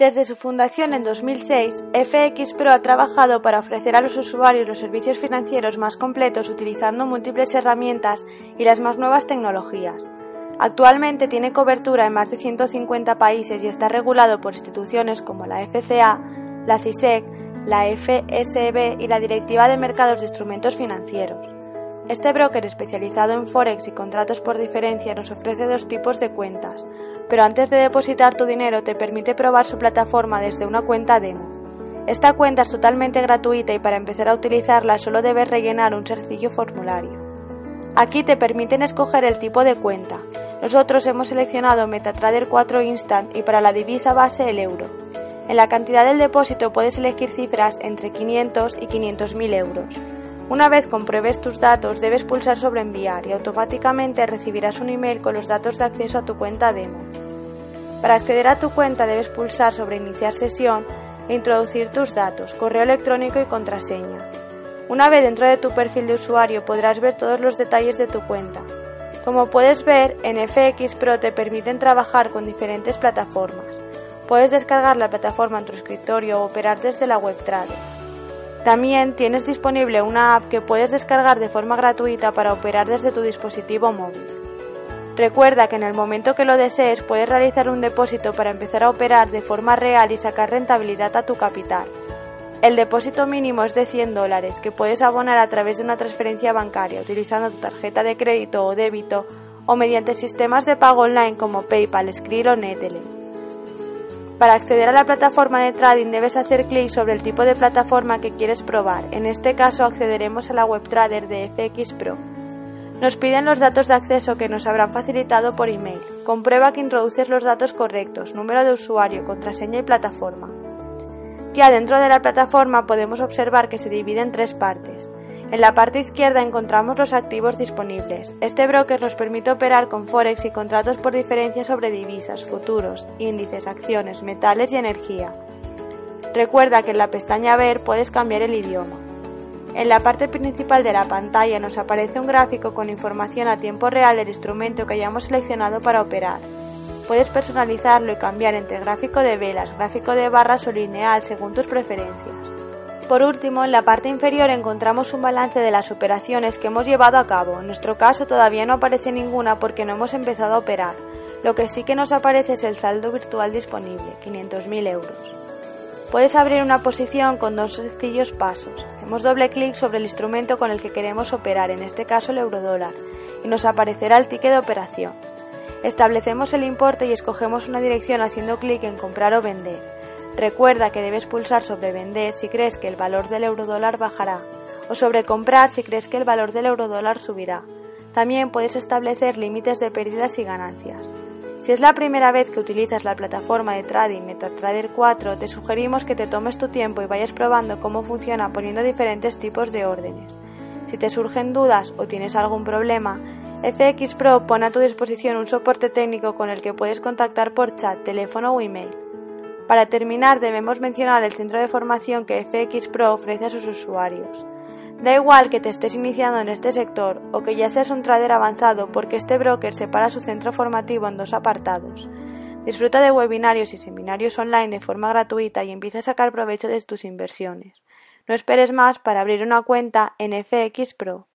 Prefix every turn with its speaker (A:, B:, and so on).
A: Desde su fundación en 2006, FX Pro ha trabajado para ofrecer a los usuarios los servicios financieros más completos utilizando múltiples herramientas y las más nuevas tecnologías. Actualmente tiene cobertura en más de 150 países y está regulado por instituciones como la FCA, la CISEC, la FSB y la Directiva de Mercados de Instrumentos Financieros. Este broker especializado en Forex y contratos por diferencia nos ofrece dos tipos de cuentas, pero antes de depositar tu dinero te permite probar su plataforma desde una cuenta demo. Esta cuenta es totalmente gratuita y para empezar a utilizarla solo debes rellenar un sencillo formulario. Aquí te permiten escoger el tipo de cuenta. Nosotros hemos seleccionado MetaTrader 4 Instant y para la divisa base el euro. En la cantidad del depósito puedes elegir cifras entre 500 y 500.000 euros. Una vez compruebes tus datos, debes pulsar sobre enviar y automáticamente recibirás un email con los datos de acceso a tu cuenta demo. Para acceder a tu cuenta debes pulsar sobre iniciar sesión e introducir tus datos, correo electrónico y contraseña. Una vez dentro de tu perfil de usuario podrás ver todos los detalles de tu cuenta. Como puedes ver, en FX Pro te permiten trabajar con diferentes plataformas. Puedes descargar la plataforma en tu escritorio o operar desde la web Trader. También tienes disponible una app que puedes descargar de forma gratuita para operar desde tu dispositivo móvil. Recuerda que en el momento que lo desees puedes realizar un depósito para empezar a operar de forma real y sacar rentabilidad a tu capital. El depósito mínimo es de 100 dólares que puedes abonar a través de una transferencia bancaria utilizando tu tarjeta de crédito o débito o mediante sistemas de pago online como PayPal, Skrill o Neteller. Para acceder a la plataforma de trading debes hacer clic sobre el tipo de plataforma que quieres probar. En este caso accederemos a la WebTrader de FX Pro. Nos piden los datos de acceso que nos habrán facilitado por email. Comprueba que introduces los datos correctos, número de usuario, contraseña y plataforma. Ya dentro de la plataforma podemos observar que se divide en tres partes. En la parte izquierda encontramos los activos disponibles. Este broker nos permite operar con Forex y contratos por diferencia sobre divisas, futuros, índices, acciones, metales y energía. Recuerda que en la pestaña Ver puedes cambiar el idioma. En la parte principal de la pantalla nos aparece un gráfico con información a tiempo real del instrumento que hayamos seleccionado para operar. Puedes personalizarlo y cambiar entre gráfico de velas, gráfico de barras o lineal según tus preferencias. Por último, en la parte inferior encontramos un balance de las operaciones que hemos llevado a cabo. En nuestro caso todavía no aparece ninguna porque no hemos empezado a operar. Lo que sí que nos aparece es el saldo virtual disponible, 500.000 euros. Puedes abrir una posición con dos sencillos pasos. Hacemos doble clic sobre el instrumento con el que queremos operar, en este caso el eurodólar, y nos aparecerá el ticket de operación. Establecemos el importe y escogemos una dirección haciendo clic en comprar o vender. Recuerda que debes pulsar sobre vender si crees que el valor del eurodólar bajará o sobre comprar si crees que el valor del eurodólar subirá. También puedes establecer límites de pérdidas y ganancias. Si es la primera vez que utilizas la plataforma de trading MetaTrader 4, te sugerimos que te tomes tu tiempo y vayas probando cómo funciona poniendo diferentes tipos de órdenes. Si te surgen dudas o tienes algún problema, FX Pro pone a tu disposición un soporte técnico con el que puedes contactar por chat, teléfono o email. Para terminar, debemos mencionar el centro de formación que FX Pro ofrece a sus usuarios. Da igual que te estés iniciando en este sector o que ya seas un trader avanzado porque este broker separa su centro formativo en dos apartados. Disfruta de webinarios y seminarios online de forma gratuita y empieza a sacar provecho de tus inversiones. No esperes más para abrir una cuenta en FX Pro.